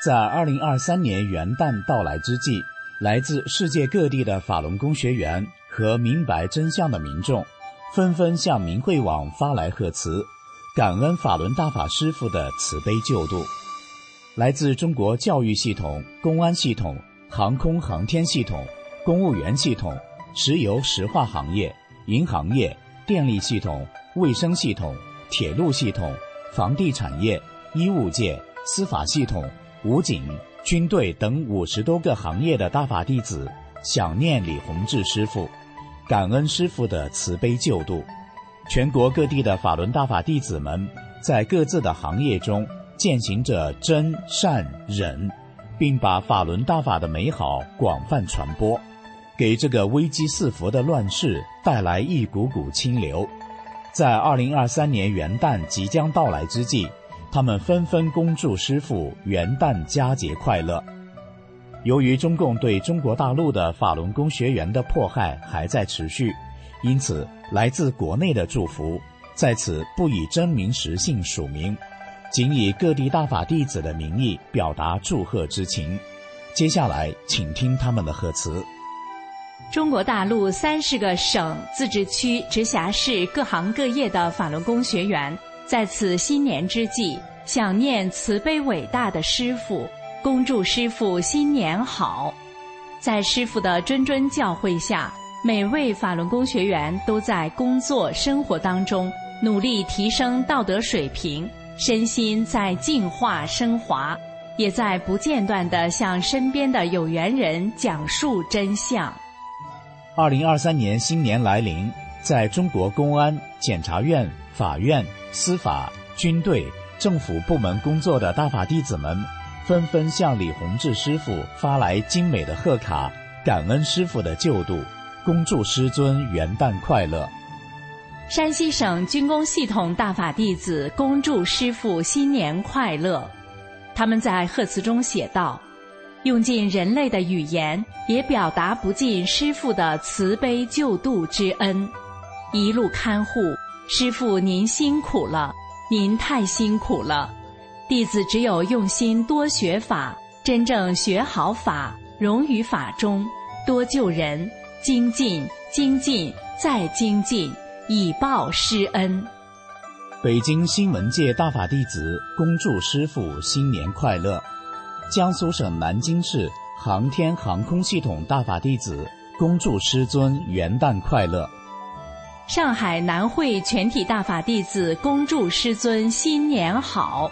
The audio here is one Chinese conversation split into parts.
在二零二三年元旦到来之际，来自世界各地的法轮功学员和明白真相的民众，纷纷向明慧网发来贺词，感恩法轮大法师父的慈悲救度。来自中国教育系统、公安系统、航空航天系统、公务员系统、石油石化行业、银行业、电力系统、卫生系统、铁路系统、房地产业、医务界、司法系统。武警、军队等五十多个行业的大法弟子想念李洪志师傅，感恩师傅的慈悲救度。全国各地的法轮大法弟子们在各自的行业中践行着真善忍，并把法轮大法的美好广泛传播，给这个危机四伏的乱世带来一股股清流。在二零二三年元旦即将到来之际。他们纷纷恭祝师傅元旦佳节快乐。由于中共对中国大陆的法轮功学员的迫害还在持续，因此来自国内的祝福在此不以真名实姓署名，仅以各地大法弟子的名义表达祝贺之情。接下来，请听他们的贺词：中国大陆三十个省、自治区、直辖市各行各业的法轮功学员。在此新年之际，想念慈悲伟大的师父，恭祝师父新年好。在师父的谆谆教诲下，每位法轮功学员都在工作生活当中努力提升道德水平，身心在进化升华，也在不间断地向身边的有缘人讲述真相。二零二三年新年来临，在中国公安、检察院、法院。司法、军队、政府部门工作的大法弟子们，纷纷向李洪志师傅发来精美的贺卡，感恩师傅的救度，恭祝师尊元旦快乐。山西省军工系统大法弟子恭祝师傅新年快乐。他们在贺词中写道：“用尽人类的语言，也表达不尽师傅的慈悲救度之恩，一路看护。”师傅，您辛苦了，您太辛苦了。弟子只有用心多学法，真正学好法，融于法中，多救人，精进、精进再精进，以报师恩。北京新闻界大法弟子恭祝师傅新年快乐。江苏省南京市航天航空系统大法弟子恭祝师尊元旦快乐。上海南汇全体大法弟子恭祝师尊新年好，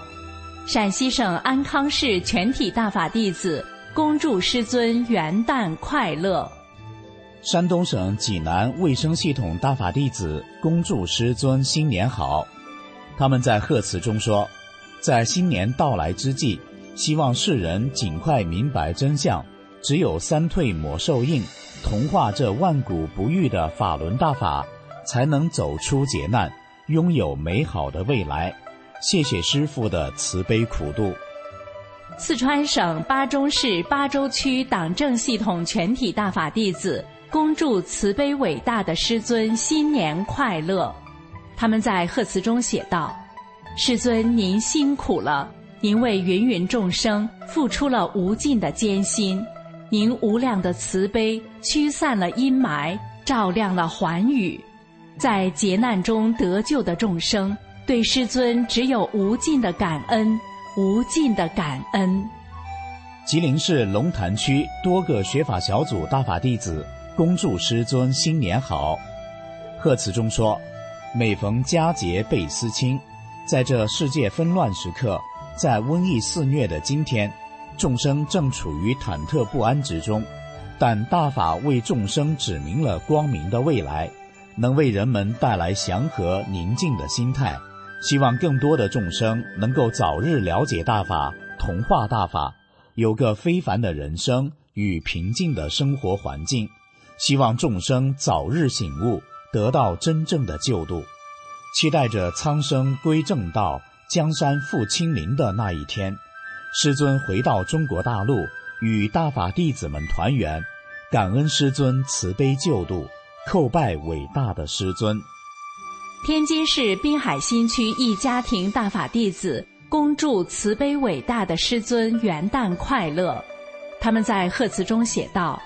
陕西省安康市全体大法弟子恭祝师尊元旦快乐，山东省济南卫生系统大法弟子恭祝师尊新年好。他们在贺词中说，在新年到来之际，希望世人尽快明白真相，只有三退魔受印，同化这万古不遇的法轮大法。才能走出劫难，拥有美好的未来。谢谢师父的慈悲苦度。四川省巴中市巴州区党政系统全体大法弟子恭祝慈悲伟大的师尊新年快乐。他们在贺词中写道：“师尊您辛苦了，您为芸芸众生付出了无尽的艰辛，您无量的慈悲驱散了阴霾，照亮了寰宇。”在劫难中得救的众生，对师尊只有无尽的感恩，无尽的感恩。吉林市龙潭区多个学法小组大法弟子恭祝师尊新年好。贺词中说：“每逢佳节倍思亲，在这世界纷乱时刻，在瘟疫肆虐的今天，众生正处于忐忑不安之中，但大法为众生指明了光明的未来。”能为人们带来祥和宁静的心态，希望更多的众生能够早日了解大法，同化大法，有个非凡的人生与平静的生活环境。希望众生早日醒悟，得到真正的救度。期待着苍生归正道，江山复清明的那一天，师尊回到中国大陆，与大法弟子们团圆，感恩师尊慈悲救度。叩拜伟大的师尊。天津市滨海新区一家庭大法弟子恭祝慈悲伟大的师尊元旦快乐。他们在贺词中写道：“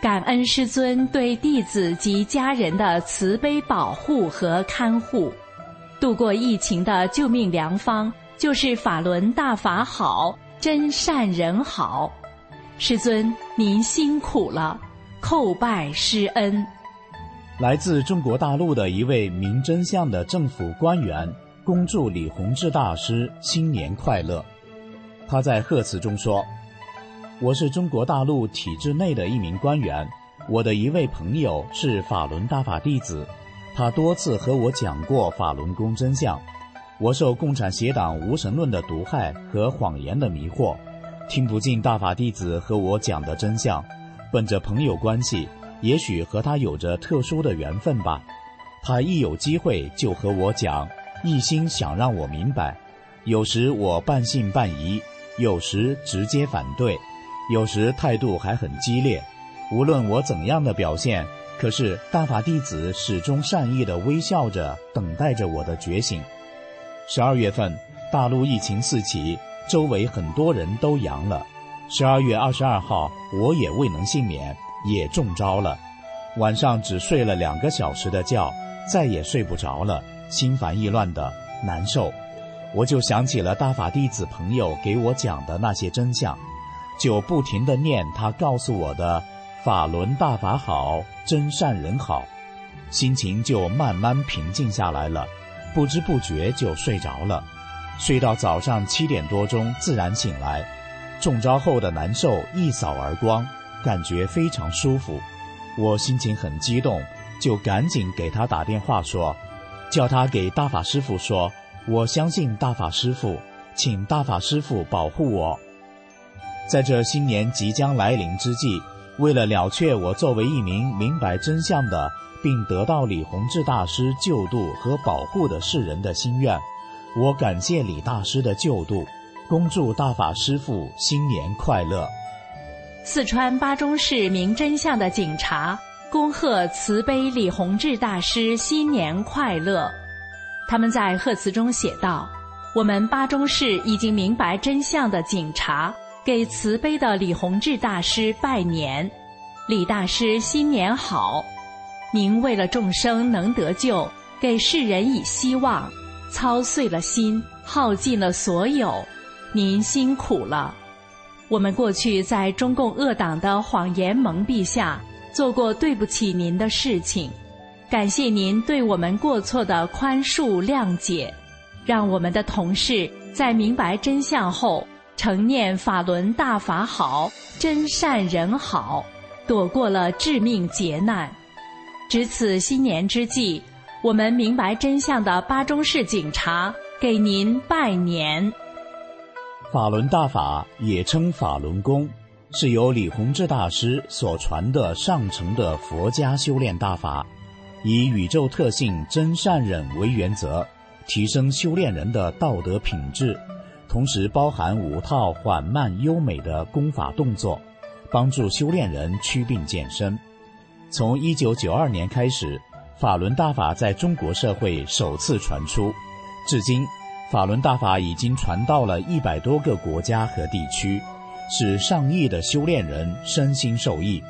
感恩师尊对弟子及家人的慈悲保护和看护，度过疫情的救命良方就是法轮大法好，真善人好。师尊您辛苦了，叩拜师恩。”来自中国大陆的一位明真相的政府官员，恭祝李洪志大师新年快乐。他在贺词中说。我是中国大陆体制内的一名官员，我的一位朋友是法轮大法弟子，他多次和我讲过法轮功真相。我受共产邪党无神论的毒害和谎言的迷惑，听不进大法弟子和我讲的真相。本着朋友关系，也许和他有着特殊的缘分吧。他一有机会就和我讲，一心想让我明白。有时我半信半疑，有时直接反对。有时态度还很激烈，无论我怎样的表现，可是大法弟子始终善意的微笑着，等待着我的觉醒。十二月份，大陆疫情四起，周围很多人都阳了。十二月二十二号，我也未能幸免，也中招了。晚上只睡了两个小时的觉，再也睡不着了，心烦意乱的难受。我就想起了大法弟子朋友给我讲的那些真相。就不停地念他告诉我的“法轮大法好，真善人好”，心情就慢慢平静下来了，不知不觉就睡着了，睡到早上七点多钟自然醒来，中招后的难受一扫而光，感觉非常舒服，我心情很激动，就赶紧给他打电话说，叫他给大法师父说，我相信大法师父，请大法师父保护我。在这新年即将来临之际，为了了却我作为一名明白真相的，并得到李洪志大师救度和保护的世人的心愿，我感谢李大师的救度，恭祝大法师父新年快乐。四川巴中市明真相的警察恭贺慈悲李洪志大师新年快乐。他们在贺词中写道：“我们巴中市已经明白真相的警察。”给慈悲的李洪志大师拜年，李大师新年好！您为了众生能得救，给世人以希望，操碎了心，耗尽了所有，您辛苦了。我们过去在中共恶党的谎言蒙蔽下，做过对不起您的事情，感谢您对我们过错的宽恕谅解，让我们的同事在明白真相后。承念法轮大法好，真善人好，躲过了致命劫难。值此新年之际，我们明白真相的巴中市警察给您拜年。法轮大法也称法轮功，是由李洪志大师所传的上乘的佛家修炼大法，以宇宙特性真善忍为原则，提升修炼人的道德品质。同时包含五套缓慢优美的功法动作，帮助修炼人祛病健身。从一九九二年开始，法轮大法在中国社会首次传出，至今，法轮大法已经传到了一百多个国家和地区，使上亿的修炼人身心受益。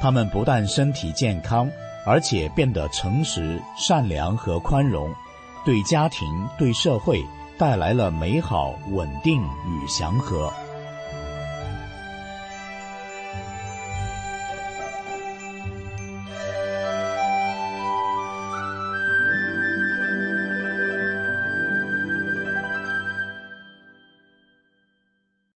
他们不但身体健康，而且变得诚实、善良和宽容，对家庭、对社会。带来了美好、稳定与祥和。